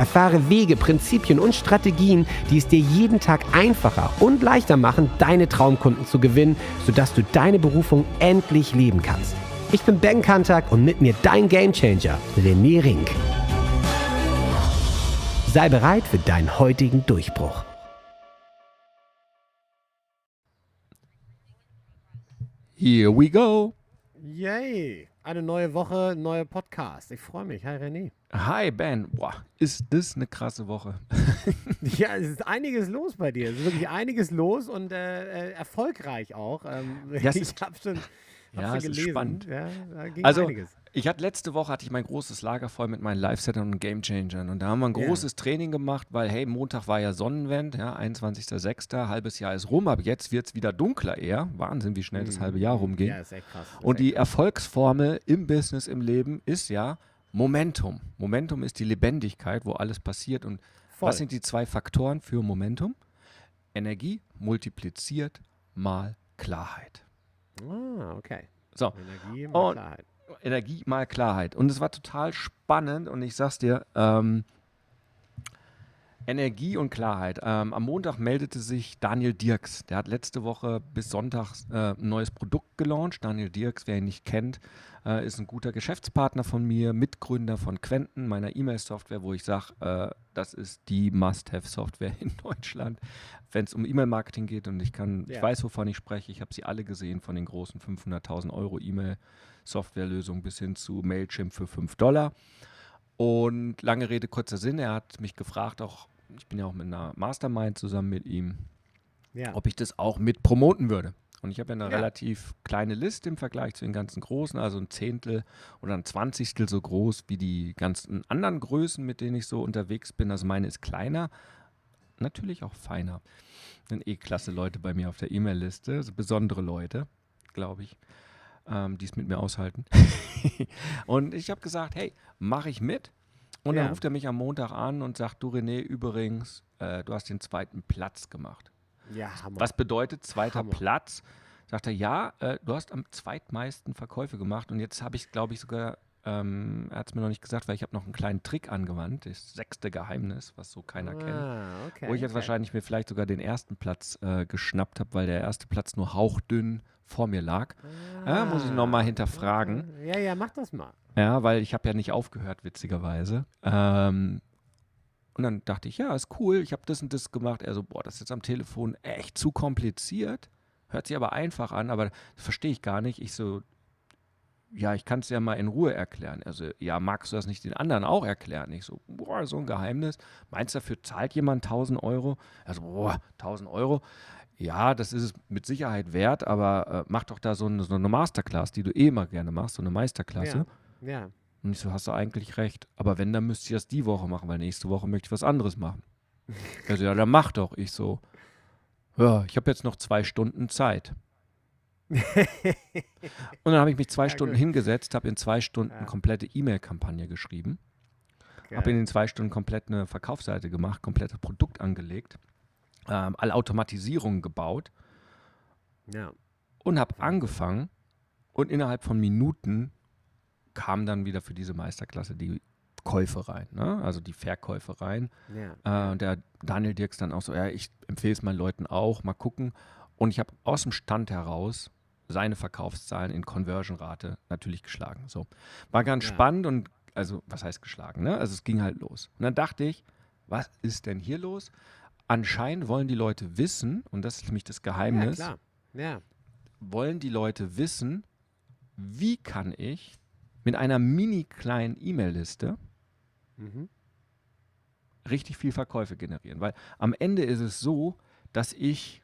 Erfahre Wege, Prinzipien und Strategien, die es dir jeden Tag einfacher und leichter machen, deine Traumkunden zu gewinnen, sodass du deine Berufung endlich leben kannst. Ich bin Ben Kantak und mit mir dein Gamechanger, René Rink. Sei bereit für deinen heutigen Durchbruch. Here we go. Yay! Eine neue Woche, neuer Podcast. Ich freue mich. Hi René. Hi Ben. Boah, ist das eine krasse Woche. ja, es ist einiges los bei dir. Es ist wirklich einiges los und äh, äh erfolgreich auch. Ähm, ja, ich habe schon, hab ja, schon gelesen. spannend. Ja, also, einiges. Ich hatte letzte Woche hatte ich mein großes Lager voll mit meinen Live-Settern und Game Changern. Und da haben wir ein großes yeah. Training gemacht, weil, hey, Montag war ja Sonnenwend, ja, 21.06., halbes Jahr ist rum, aber jetzt wird es wieder dunkler eher. Wahnsinn, wie schnell das halbe Jahr mhm. rumgeht. Ja, ist echt krass. Ist und echt die Erfolgsformel im Business, im Leben ist ja Momentum. Momentum ist die Lebendigkeit, wo alles passiert. Und Voll. was sind die zwei Faktoren für Momentum? Energie multipliziert mal Klarheit. Ah, okay. So. Energie mal und Klarheit. Energie mal Klarheit. Und es war total spannend und ich sag's dir, ähm, Energie und Klarheit. Ähm, am Montag meldete sich Daniel Dirks. Der hat letzte Woche bis Sonntag äh, ein neues Produkt gelauncht. Daniel Dirks, wer ihn nicht kennt, äh, ist ein guter Geschäftspartner von mir, Mitgründer von Quenten, meiner E-Mail-Software, wo ich sage, äh, das ist die Must-Have-Software in Deutschland, wenn es um E-Mail-Marketing geht. Und ich kann, ja. ich weiß, wovon ich spreche. Ich habe sie alle gesehen, von den großen 500.000 Euro E-Mail-Softwarelösungen bis hin zu Mailchimp für 5 Dollar. Und lange Rede, kurzer Sinn, er hat mich gefragt, auch ich bin ja auch mit einer Mastermind zusammen mit ihm, ja. ob ich das auch mit promoten würde. Und ich habe ja eine ja. relativ kleine Liste im Vergleich zu den ganzen großen, also ein Zehntel oder ein Zwanzigstel so groß wie die ganzen anderen Größen, mit denen ich so unterwegs bin. Also meine ist kleiner, natürlich auch feiner. Sind eh klasse Leute bei mir auf der E-Mail-Liste, also besondere Leute, glaube ich, ähm, die es mit mir aushalten. und ich habe gesagt, hey, mache ich mit. Und dann ruft er mich am Montag an und sagt, du René, übrigens, äh, du hast den zweiten Platz gemacht. Ja, Hammer. Was bedeutet zweiter Hammer. Platz? Sagt er, ja, äh, du hast am zweitmeisten Verkäufe gemacht und jetzt habe ich, glaube ich, sogar, ähm, er hat es mir noch nicht gesagt, weil ich habe noch einen kleinen Trick angewandt, das sechste Geheimnis, was so keiner ah, kennt. Okay, wo ich jetzt okay. wahrscheinlich mir vielleicht sogar den ersten Platz äh, geschnappt habe, weil der erste Platz nur hauchdünn vor mir lag. Ah, ja, muss ich nochmal hinterfragen. Ja, ja, mach das mal. Ja, weil ich habe ja nicht aufgehört, witzigerweise. Ähm, und dann dachte ich, ja, ist cool, ich habe das und das gemacht. Er so, boah, das ist jetzt am Telefon echt zu kompliziert. Hört sich aber einfach an, aber verstehe ich gar nicht. Ich so, ja, ich kann es ja mal in Ruhe erklären. Also, ja, magst du das nicht den anderen auch erklären? Ich so, boah, so ein Geheimnis. Meinst du, dafür zahlt jemand 1000 Euro? Also, boah, 1000 Euro. Ja, das ist es mit Sicherheit wert, aber äh, mach doch da so eine, so eine, Masterclass, die du eh immer gerne machst, so eine Meisterklasse. Ja. Ja. Und ich so, hast du eigentlich recht. Aber wenn, dann müsst ihr das die Woche machen, weil nächste Woche möchte ich was anderes machen. Also, ja, dann mach doch. Ich so, ja, ich habe jetzt noch zwei Stunden Zeit. und dann habe ich mich zwei Ja, Stunden gut. hingesetzt, habe in zwei Stunden Ja. komplette E-Mail-Kampagne geschrieben, habe in den zwei Stunden komplett eine Verkaufsseite gemacht, komplettes Produkt angelegt, ähm, alle Automatisierungen gebaut ja. und habe angefangen und innerhalb von Minuten kamen dann wieder für diese Meisterklasse die Käufe rein, ne? also die Verkäufe rein. Ja. Äh, und der Daniel Dirks dann auch so, ja, ich empfehle es meinen Leuten auch, mal gucken. Und ich habe aus dem Stand heraus seine Verkaufszahlen in Conversion-Rate natürlich geschlagen. So. War ganz Ja. spannend und, also, was heißt geschlagen, ne? Also es ging halt los. Und dann dachte ich, was ist denn hier los? Anscheinend wollen die Leute wissen, und das ist nämlich das Geheimnis. Ja. wollen die Leute wissen, wie kann ich mit einer mini kleinen E-Mail-Liste Mhm. richtig viel Verkäufe generieren. Weil am Ende ist es so, dass ich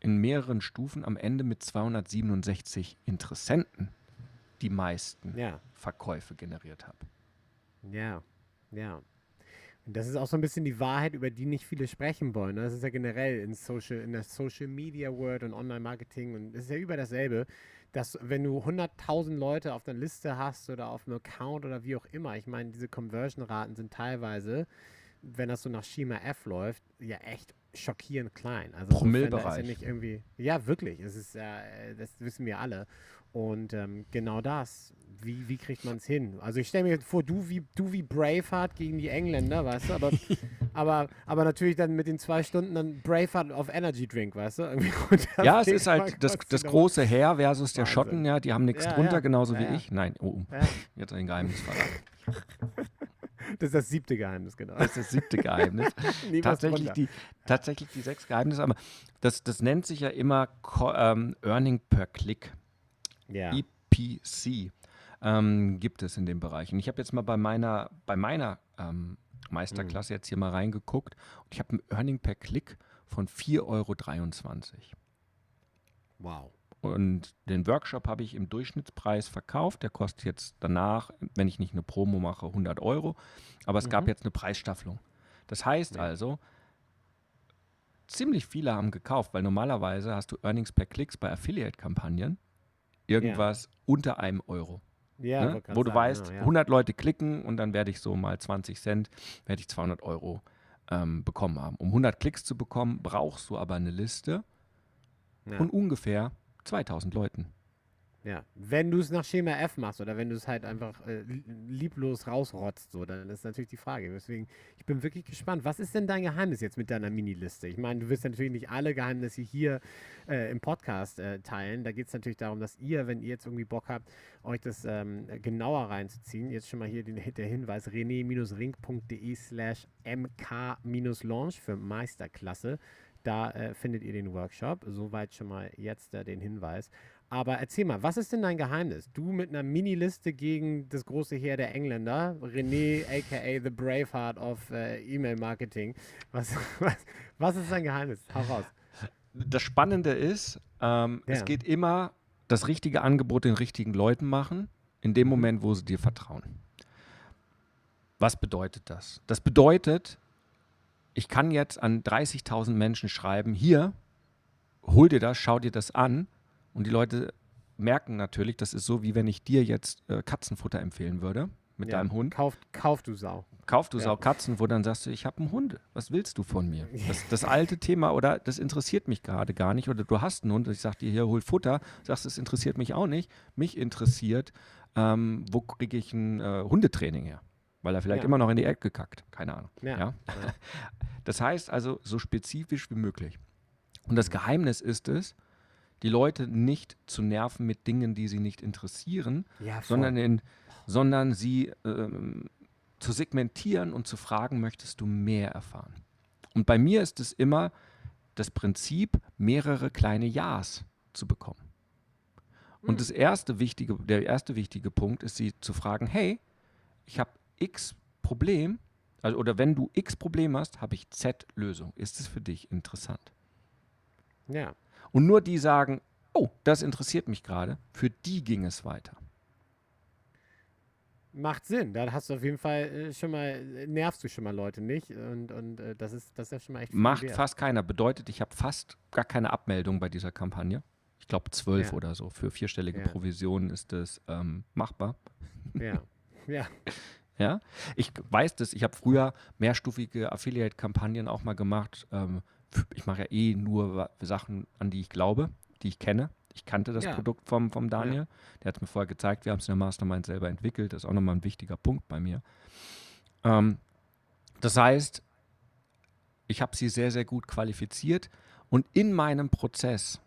in mehreren Stufen am Ende mit 267 Interessenten die meisten Ja. Verkäufe generiert habe. Ja. Ja. Das ist auch so ein bisschen die Wahrheit, über die nicht viele sprechen wollen. Ne? Das ist ja generell in, Social, in der Social Media World und Online-Marketing und es ist ja über dasselbe, dass wenn du 100.000 Leute auf der Liste hast oder auf einem Account oder wie auch immer, ich meine, diese Conversion-Raten sind teilweise, wenn das so nach Schema F läuft, ja echt schockierend klein. Also Promillbereich. Ja, nicht irgendwie, ja, wirklich. Es ist ja, das wissen wir alle. Und ähm, genau das, wie, wie kriegt man es hin? Also ich stelle mir vor, du wie, du wie Braveheart gegen die Engländer, weißt du, aber, aber, aber natürlich dann mit den zwei Stunden dann Braveheart auf Energy Drink, weißt du? ja, es ist halt das, das große Heer versus der Wahnsinn. Schotten, ja, die haben nichts ja, drunter, ja. genauso wie ich. Nein, oh, jetzt ein Geheimnis verraten. Das ist das siebte Geheimnis, genau. Das ist das siebte Geheimnis. tatsächlich, die, tatsächlich die sechs Geheimnisse, aber das, das nennt sich ja immer ähm, Earning per Click. Ja. EPC ähm, gibt es in dem Bereich. Und ich habe jetzt mal bei meiner, bei meiner ähm, Meisterklasse mhm. jetzt hier mal reingeguckt und ich habe ein Earning per Click von 4,23 Euro. Wow. Und den Workshop habe ich im Durchschnittspreis verkauft. Der kostet jetzt danach, wenn ich nicht eine Promo mache, 100 Euro. Aber es mhm. gab jetzt eine Preisstaffelung. Das heißt ja. also, ziemlich viele haben gekauft, weil normalerweise hast du Earnings per Klicks bei Affiliate-Kampagnen irgendwas ja. unter einem Euro. Ja, ne? Wo du sagen, weißt, genau, ja. 100 Leute klicken und dann werde ich so mal 20 Cent, werde ich 200 Euro ähm, bekommen haben. Um 100 Klicks zu bekommen, brauchst du aber eine Liste von ungefähr 2000 Leuten. Ja, wenn du es nach Schema F machst oder wenn du es halt einfach äh, lieblos rausrotzt, so, dann ist natürlich die Frage. Deswegen, ich bin wirklich gespannt. Was ist denn dein Geheimnis jetzt mit deiner Mini-Liste? Ich meine, du wirst natürlich nicht alle Geheimnisse hier äh, im Podcast äh, teilen. Da geht es natürlich darum, dass ihr, wenn ihr jetzt irgendwie Bock habt, euch das ähm, genauer reinzuziehen, jetzt schon mal hier den, der Hinweis, rené-ring.de slash mk-launch für Meisterklasse. Da äh, findet ihr den Workshop. Soweit schon mal jetzt äh, den Hinweis. Aber erzähl mal, was ist denn dein Geheimnis? Du mit einer Mini-Liste gegen das große Heer der Engländer, René, aka The Braveheart of äh, E-Mail-Marketing. Was, was, was, ist dein Geheimnis? Hau raus. Das Spannende ist, ähm, ja. es geht immer das richtige Angebot den richtigen Leuten machen, in dem mhm. Moment, wo sie dir vertrauen. Was bedeutet das? Das bedeutet, ich kann jetzt an 30.000 Menschen schreiben, hier, hol dir das, schau dir das an. Und die Leute merken natürlich, das ist so, wie wenn ich dir jetzt äh, Katzenfutter empfehlen würde mit ja, deinem Hund. Kauf, kauf du Sau. Kauf du ja. Sau Katzenfutter, dann sagst du, ich habe einen Hund. Was willst du von mir? Das, das alte Thema oder das interessiert mich gerade gar nicht. Oder du hast einen Hund und ich sage dir, hier, hol Futter. Sagst, das interessiert mich auch nicht. Mich interessiert, ähm, wo kriege ich ein äh, Hundetraining her? Weil er vielleicht ja. immer noch in die Ecke kackt. Keine Ahnung. Ja. ja. Das heißt also so spezifisch wie möglich. Und das Geheimnis ist es, die Leute nicht zu nerven mit Dingen, die sie nicht interessieren, ja, sondern, in, sondern sie ähm, zu segmentieren und zu fragen, möchtest du mehr erfahren? Und bei mir ist es immer das Prinzip, mehrere kleine Ja's zu bekommen. Und hm. das erste wichtige, der erste wichtige Punkt ist, sie zu fragen, hey, ich habe X Problem, also, oder wenn du X Problem hast, habe ich Z Lösung. Ist es für dich interessant? Ja. Und nur die sagen, oh, das interessiert mich gerade, für die ging es weiter. Macht Sinn. Da hast du auf jeden Fall äh, schon mal, nervst du schon mal Leute nicht. Und, und äh, das, ist, das ist ja schon mal echt Macht wert. fast keiner. Bedeutet, ich habe fast gar keine Abmeldung bei dieser Kampagne. Ich glaube zwölf ja. oder so. Für vierstellige ja. Provisionen ist das ähm, machbar. Ja. Ja. Ja, ich weiß das. Ich habe früher mehrstufige Affiliate-Kampagnen auch mal gemacht. Ähm, ich mache ja eh nur Sachen, an die ich glaube, die ich kenne. Ich kannte das ja. Produkt vom, vom Daniel. Ja. Der hat es mir vorher gezeigt. Wir haben es in der Mastermind selber entwickelt. Das ist auch nochmal ein wichtiger Punkt bei mir. Ähm, das heißt, ich habe sie sehr, sehr gut qualifiziert und in meinem Prozess,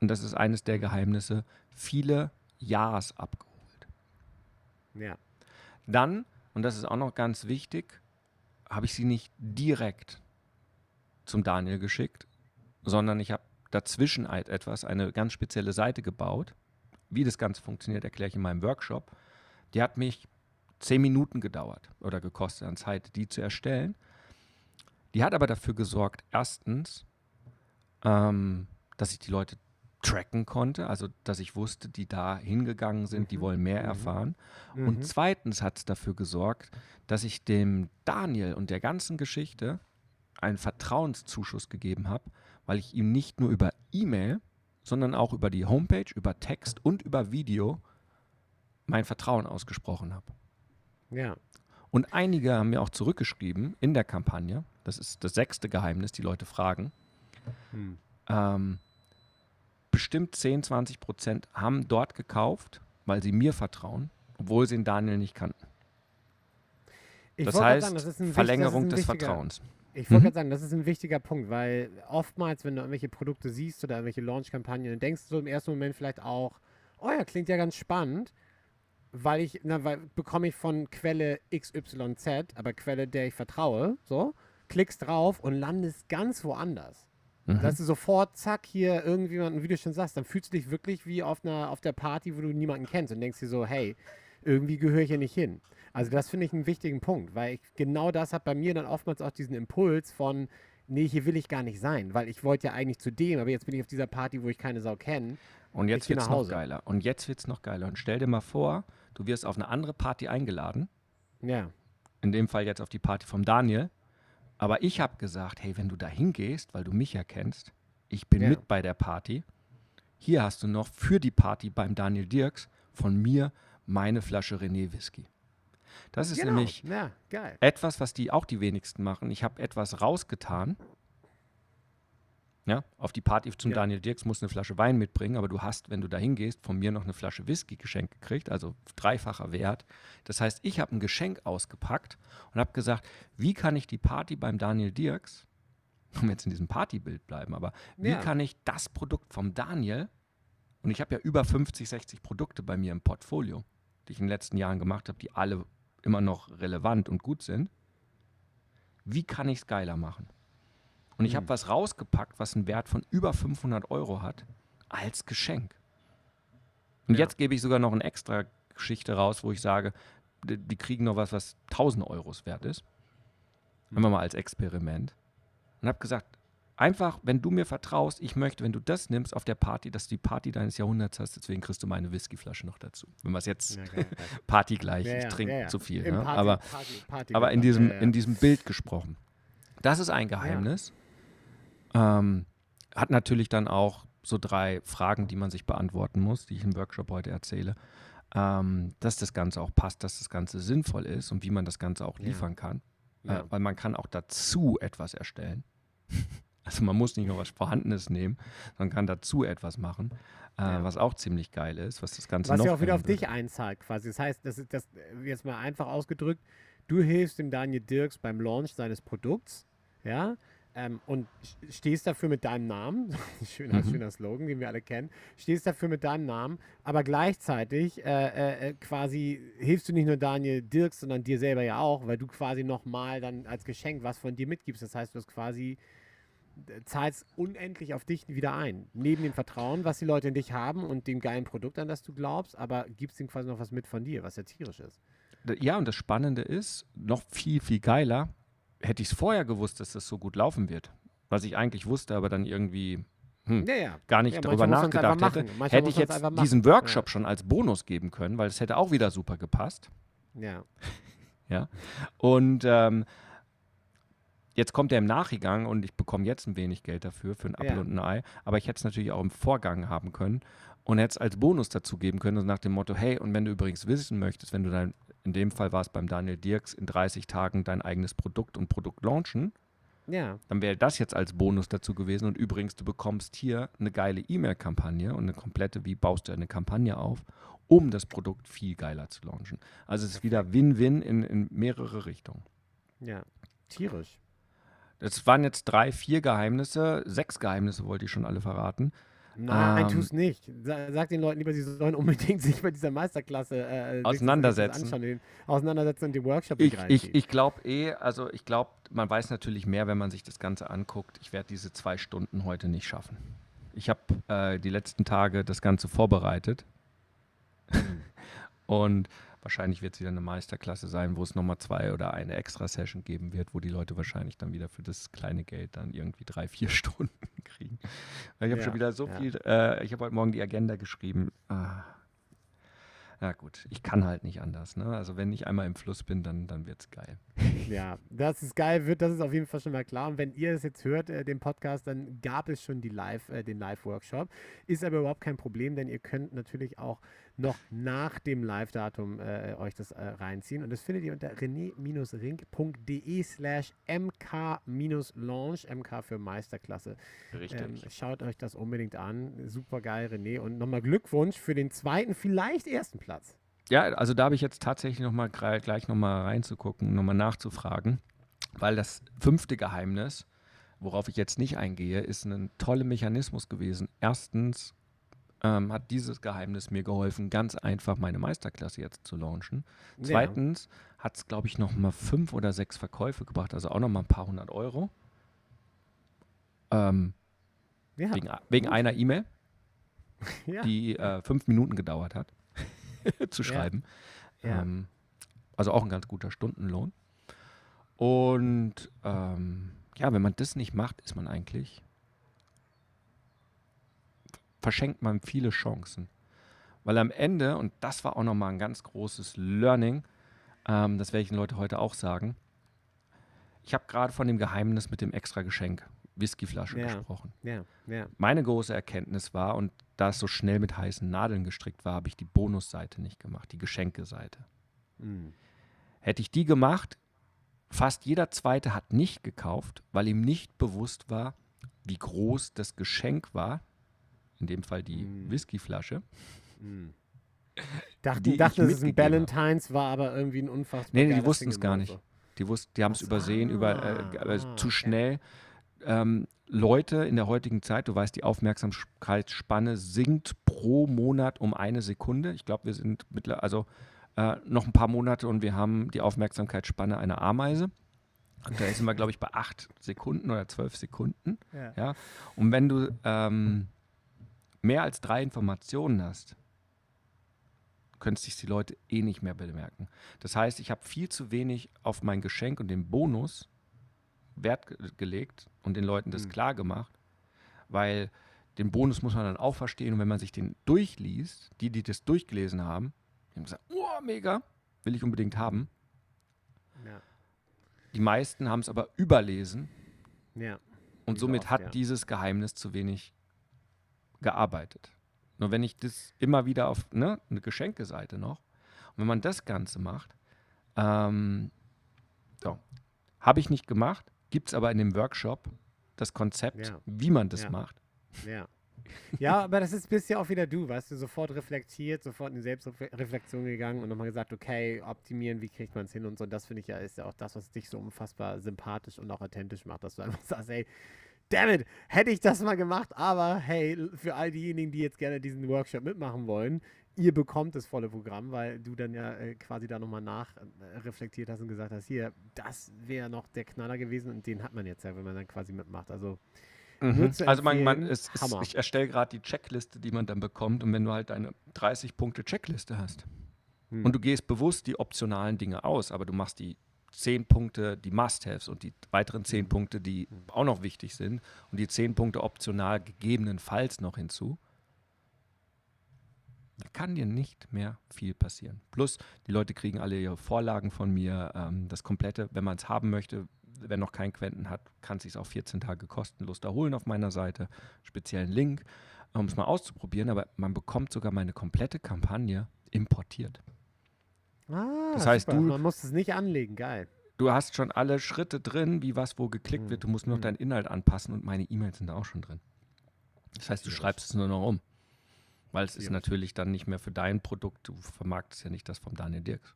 und das ist eines der Geheimnisse, viele Ja's abgeholt. Ja. Dann, und das ist auch noch ganz wichtig, habe ich sie nicht direkt zum Daniel geschickt, sondern ich habe dazwischen halt etwas, eine ganz spezielle Seite gebaut. Wie das Ganze funktioniert, erkläre ich in meinem Workshop. Die hat mich zehn Minuten gedauert oder gekostet an Zeit, die zu erstellen. Die hat aber dafür gesorgt, erstens, ähm, dass ich die Leute tracken konnte, also dass ich wusste, die da hingegangen sind, die Mhm. wollen mehr Mhm. erfahren. Mhm. Und zweitens hat es dafür gesorgt, dass ich dem Daniel und der ganzen Geschichte einen Vertrauenszuschuss gegeben habe, weil ich ihm nicht nur über E-Mail, sondern auch über die Homepage, über Text und über Video mein Vertrauen ausgesprochen habe. ja. Und einige haben mir auch zurückgeschrieben in der Kampagne, das ist das sechste Geheimnis, die Leute fragen, Hm. ähm, bestimmt 10, 20 Prozent haben dort gekauft, weil sie mir vertrauen, obwohl sie den Daniel nicht kannten. Ich das heißt, sagen, das ist ein Verlängerung des Vertrauens. Ich wollte Mhm. gerade sagen, das ist ein wichtiger Punkt, weil oftmals, wenn du irgendwelche Produkte siehst oder irgendwelche Launch-Kampagnen, dann denkst du im ersten Moment vielleicht auch, oh ja, klingt ja ganz spannend, weil ich, na, weil bekomme ich von Quelle XYZ, aber Quelle, der ich vertraue, so, klickst drauf und landest ganz woanders. Mhm. Dass du sofort, zack, hier irgendjemanden, wie du schon sagst, dann fühlst du dich wirklich wie auf einer, auf der Party, wo du niemanden kennst und denkst dir so, hey, irgendwie gehöre ich hier nicht hin. Also das finde ich einen wichtigen Punkt, weil ich, genau das hat bei mir dann oftmals auch diesen Impuls von, nee, hier will ich gar nicht sein, weil ich wollte ja eigentlich zu dem, aber jetzt bin ich auf dieser Party, wo ich keine Sau kenne. Und jetzt wird es noch geiler. Und jetzt wird es noch geiler. Und stell dir mal vor, du wirst auf eine andere Party eingeladen, Ja, in dem Fall jetzt auf die Party vom Daniel. Aber ich habe gesagt, hey, wenn du da hingehst, weil du mich ja kennst, ich bin Ja. mit bei der Party. Hier hast du noch für die Party beim Daniel Dirks von mir meine Flasche René Whisky. Das ist genau. nämlich ja, etwas, was die auch die wenigsten machen. Ich habe etwas rausgetan. Ja, auf die Party zum Ja. Daniel Dirks musst du eine Flasche Wein mitbringen, aber du hast, wenn du da hingehst, von mir noch eine Flasche Whisky geschenkt gekriegt, also dreifacher Wert. Das heißt, ich habe ein Geschenk ausgepackt und habe gesagt, wie kann ich die Party beim Daniel Dirks, um jetzt in diesem Partybild bleiben, aber wie Ja. kann ich das Produkt vom Daniel, und ich habe ja über 50, 60 Produkte bei mir im Portfolio, die ich in den letzten Jahren gemacht habe, die alle immer noch relevant und gut sind, wie kann ich es geiler machen? Und ich habe was rausgepackt, was einen Wert von über 500 Euro hat, als Geschenk. Und Ja. jetzt gebe ich sogar noch eine extra Geschichte raus, wo ich sage, die, die kriegen noch was, was 1000 Euros wert ist. Einfach mal als Experiment. Und habe gesagt, einfach, wenn du mir vertraust, ich möchte, wenn du das nimmst auf der Party, dass du die Party deines Jahrhunderts hast, deswegen kriegst du meine Whiskyflasche noch dazu. Wenn wir es jetzt Ja, geil. Party gleich, Ja, ich ja, trinke ja, ja. zu viel, ne? Party- aber Party- Party- aber in ja, diesem, ja. in diesem Bild gesprochen. Das ist ein Geheimnis. Ähm, hat natürlich dann auch so drei Fragen, die man sich beantworten muss, die ich im Workshop heute erzähle. Ähm, dass das Ganze auch passt, dass das Ganze sinnvoll ist und wie man das Ganze auch Ja. liefern kann. Ja. Äh, weil man kann auch dazu etwas erstellen. Also man muss nicht nur was Vorhandenes nehmen, sondern kann dazu etwas machen, äh, Ja. was auch ziemlich geil ist, was das Ganze Was noch ja auch wieder auf dich einzahlt, quasi. Das heißt, das ist das äh, jetzt mal einfach ausgedrückt, du hilfst dem Daniel Dirks beim Launch seines Produkts, ja, ähm, und st- stehst dafür mit deinem Namen, schöner, Mhm. schöner Slogan, den wir alle kennen, stehst dafür mit deinem Namen, aber gleichzeitig äh, äh, äh, quasi hilfst du nicht nur Daniel Dirks, sondern dir selber ja auch, weil du quasi nochmal dann als Geschenk was von dir mitgibst. Das heißt, du hast quasi zahlst unendlich auf dich wieder ein. Neben dem Vertrauen, was die Leute in dich haben und dem geilen Produkt, an das du glaubst, aber gibst ihnen quasi noch was mit von dir, was ja tierisch ist. Ja, und das Spannende ist, noch viel, viel geiler, hätte ich es vorher gewusst, dass das so gut laufen wird. Was ich eigentlich wusste, aber dann irgendwie hm, Ja, ja. gar nicht Ja, darüber nachgedacht hätte, hätte ich jetzt diesen Workshop schon als Bonus geben können, weil es hätte auch wieder super gepasst. Ja. Und ähm, jetzt kommt er im Nachgang und ich bekomme jetzt ein wenig Geld dafür, für ein Apfel Ja. und ein Ei. Aber ich hätte es natürlich auch im Vorgang haben können und hätte es als Bonus dazu geben können, also nach dem Motto, hey, und wenn du übrigens wissen möchtest, wenn du dein, in dem Fall war es beim Daniel Dirks, in 30 Tagen dein eigenes Produkt und Produkt launchen, Ja. dann wäre das jetzt als Bonus dazu gewesen. Und übrigens, du bekommst hier eine geile E-Mail-Kampagne und eine komplette, wie baust du eine Kampagne auf, um das Produkt viel geiler zu launchen. Also es ist wieder Win-Win in, in mehrere Richtungen. Ja. Tierisch. Das waren jetzt drei, vier Geheimnisse. Sechs Geheimnisse wollte ich schon alle verraten. Nein, Ähm, tu's nicht. Sa- Sag den Leuten lieber, sie sollen unbedingt sich bei dieser Meisterklasse äh, Auseinandersetzen. anschauen, den, auseinandersetzen und den Workshop Ich, sich ich, reinziehen. ich glaube eh, also ich glaube, man weiß natürlich mehr, wenn man sich das Ganze anguckt. Ich werde diese zwei Stunden heute nicht schaffen. Ich habe äh, die letzten Tage das Ganze vorbereitet. Und wahrscheinlich wird es wieder eine Meisterklasse sein, wo es nochmal zwei oder eine extra Session geben wird, wo die Leute wahrscheinlich dann wieder für das kleine Geld dann irgendwie drei, vier Stunden kriegen. Ich habe Ja, schon wieder so ja. viel, äh, ich habe heute Morgen die Agenda geschrieben. Ah. Na gut, ich kann halt nicht anders. Ne? Also wenn ich einmal im Fluss bin, dann, dann wird es geil. Ja, das ist geil, wird, das ist auf jeden Fall schon mal klar. Und wenn ihr es jetzt hört, äh, den Podcast, dann gab es schon die Live, äh, den Live-Workshop. Ist aber überhaupt kein Problem, denn ihr könnt natürlich auch noch nach dem Live-Datum äh, euch das äh, reinziehen. Und das findet ihr unter rené-ring.de slash mk-launch, MK für Meisterklasse. Ähm, schaut euch das unbedingt an. Super geil, René. Und nochmal Glückwunsch für den zweiten, vielleicht ersten Platz. Ja, also da habe ich jetzt tatsächlich noch mal gra- gleich nochmal reinzugucken, nochmal nachzufragen, weil das fünfte Geheimnis, worauf ich jetzt nicht eingehe, ist ein toller Mechanismus gewesen. Erstens ähm, hat dieses Geheimnis mir geholfen, ganz einfach meine Meisterklasse jetzt zu launchen. Ja. Zweitens hat es, glaube ich, noch mal fünf oder sechs Verkäufe gebracht, also auch noch mal ein paar hundert Euro. Ähm, Ja, wegen wegen einer E-Mail ja. die äh, fünf Minuten gedauert hat zu Ja. schreiben. Ja. Ähm, also auch ein ganz guter Stundenlohn. Und ähm, ja, wenn man das nicht macht, ist man eigentlich, verschenkt man viele Chancen. Weil am Ende, und das war auch nochmal ein ganz großes Learning, ähm, das werde ich den Leuten heute auch sagen, ich habe gerade von dem Geheimnis mit dem extra Geschenk, Whiskyflasche, Ja. gesprochen. ja, ja. Meine große Erkenntnis war, und da es so schnell mit heißen Nadeln gestrickt war, habe ich die Bonusseite nicht gemacht, die Geschenkeseite. Mm. Hätte ich die gemacht, fast jeder zweite hat nicht gekauft, weil ihm nicht bewusst war, wie groß das Geschenk war. In dem Fall die Mm. Whiskyflasche. Dachten, die ich dachten dass es ein mitgegeben habe. Valentines war, aber irgendwie ein unfassbar. Nee, nee, die wussten es gar nicht. so. Die, wussten, die haben es übersehen, über, äh, ah, ah, zu okay. schnell. Ähm, Leute in der heutigen Zeit, du weißt, die Aufmerksamkeitsspanne sinkt pro Monat um eine Sekunde. Ich glaube, wir sind mittlerweile, also äh, noch ein paar Monate und wir haben die Aufmerksamkeitsspanne einer Ameise. Und da sind wir, glaube ich, bei acht Sekunden oder zwölf Sekunden. Ja. Ja? Und wenn du ähm, mehr als drei Informationen hast, können sich die Leute eh nicht mehr bemerken. Das heißt, ich habe viel zu wenig auf mein Geschenk und den Bonus Wert ge gelegt und den Leuten das Mhm. klar gemacht, weil den Bonus muss man dann auch verstehen und wenn man sich den durchliest, die, die das durchgelesen haben, die haben gesagt, oh, mega, will ich unbedingt haben. Ja. Die meisten haben es aber überlesen ja. und somit oft, hat ja. dieses Geheimnis zu wenig gearbeitet. Nur wenn ich das immer wieder auf ne, eine Geschenkeseite noch, und wenn man das Ganze macht, ähm, so, habe ich nicht gemacht, gibt es aber in dem Workshop das Konzept, Ja. wie man das Ja. macht. Ja. Ja, aber das ist bist ja auch wieder du, weißt du, sofort reflektiert, sofort in die Selbstreflexion gegangen und nochmal gesagt, okay, optimieren, wie kriegt man es hin und so. Und das finde ich ja, ist ja auch das, was dich so unfassbar sympathisch und auch authentisch macht, dass du einfach sagst, ey, dammit, hätte ich das mal gemacht, aber hey, für all diejenigen, die jetzt gerne diesen Workshop mitmachen wollen, ihr bekommt das volle Programm, weil du dann ja äh, quasi da nochmal nach äh, reflektiert hast und gesagt hast, hier, das wäre noch der Knaller gewesen und den hat man jetzt ja, wenn man dann quasi mitmacht. Also zu Also man, man es, Hammer. ich erstelle gerade die Checkliste, die man dann bekommt und wenn du halt deine 30 Punkte Checkliste hast Hm. und du gehst bewusst die optionalen Dinge aus, aber du machst die 10 Punkte, die Must-Haves und die weiteren 10 Punkte, die auch noch wichtig sind und die 10 Punkte optional gegebenenfalls noch hinzu, da kann dir nicht mehr viel passieren. Plus, die Leute kriegen alle ihre Vorlagen von mir, ähm, das komplette, wenn man es haben möchte, wer noch keinen Quenten hat, kann es sich auch 14 Tage kostenlos da holen auf meiner Seite. Speziellen Link, um es mal auszuprobieren, aber man bekommt sogar meine komplette Kampagne importiert. Ah, Das heißt, super. du- man muss es nicht anlegen, geil. Du hast schon alle Schritte drin, wie was wo geklickt wird. Du musst nur noch Mhm. deinen Inhalt anpassen und meine E-Mails sind da auch schon drin. Das heißt, du schreibst es nur noch um. Weil es ist natürlich dann nicht mehr für dein Produkt. Du vermarktest ja nicht das vom Daniel Dirks.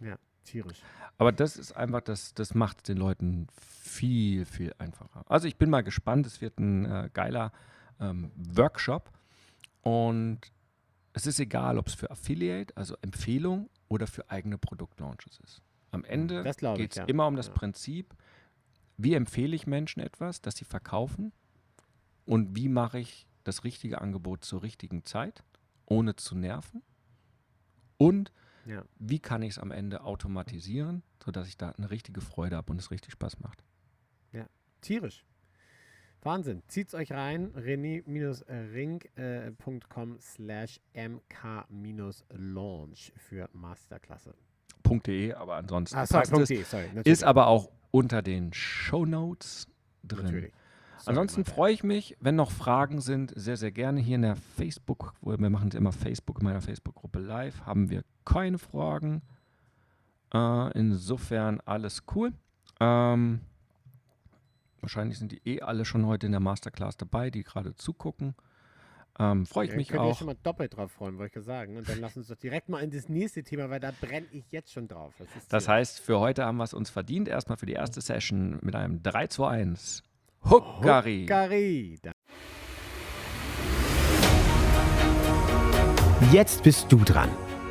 Ja, tierisch. Aber das ist einfach, das, das macht es den Leuten viel, viel einfacher. Also ich bin mal gespannt. Es wird ein äh, geiler ähm, Workshop. Und es ist egal, ob es für Affiliate, also Empfehlung oder für eigene Produktlaunches ist. Am Ende glaube ich, geht es ja. immer um das Ja. Prinzip, wie empfehle ich Menschen etwas, dass sie verkaufen und wie mache ich das richtige Angebot zur richtigen Zeit, ohne zu nerven und Ja. wie kann ich es am Ende automatisieren, sodass ich da eine richtige Freude habe und es richtig Spaß macht. Tierisch. Wahnsinn. Zieht's euch rein. rené-ring.com slash mk-launch für Masterklasse. .de, aber ansonsten Ah, sorry, passt Punkt es. D, sorry. natürlich. Ist aber auch unter den Shownotes drin. Natürlich. Sorry, Ansonsten freue ich mich, wenn noch Fragen sind, sehr, sehr gerne hier in der Facebook, wo wir machen immer Facebook in meiner Facebook-Gruppe live, haben wir keine Fragen. Äh, insofern alles cool. Ähm, wahrscheinlich sind die eh alle schon heute in der Masterclass dabei, die gerade zugucken. Ähm, freue ich Ja, mich könnt auch. schon mal doppelt drauf freuen, wollte ich sagen. Und dann lass uns doch direkt mal in das nächste Thema, weil da brenne ich jetzt schon drauf. Das hier? heißt, für heute haben wir es uns verdient. Erstmal für die erste Session mit einem 3 2 1. Huckari. Huckari. Da- Jetzt bist du dran.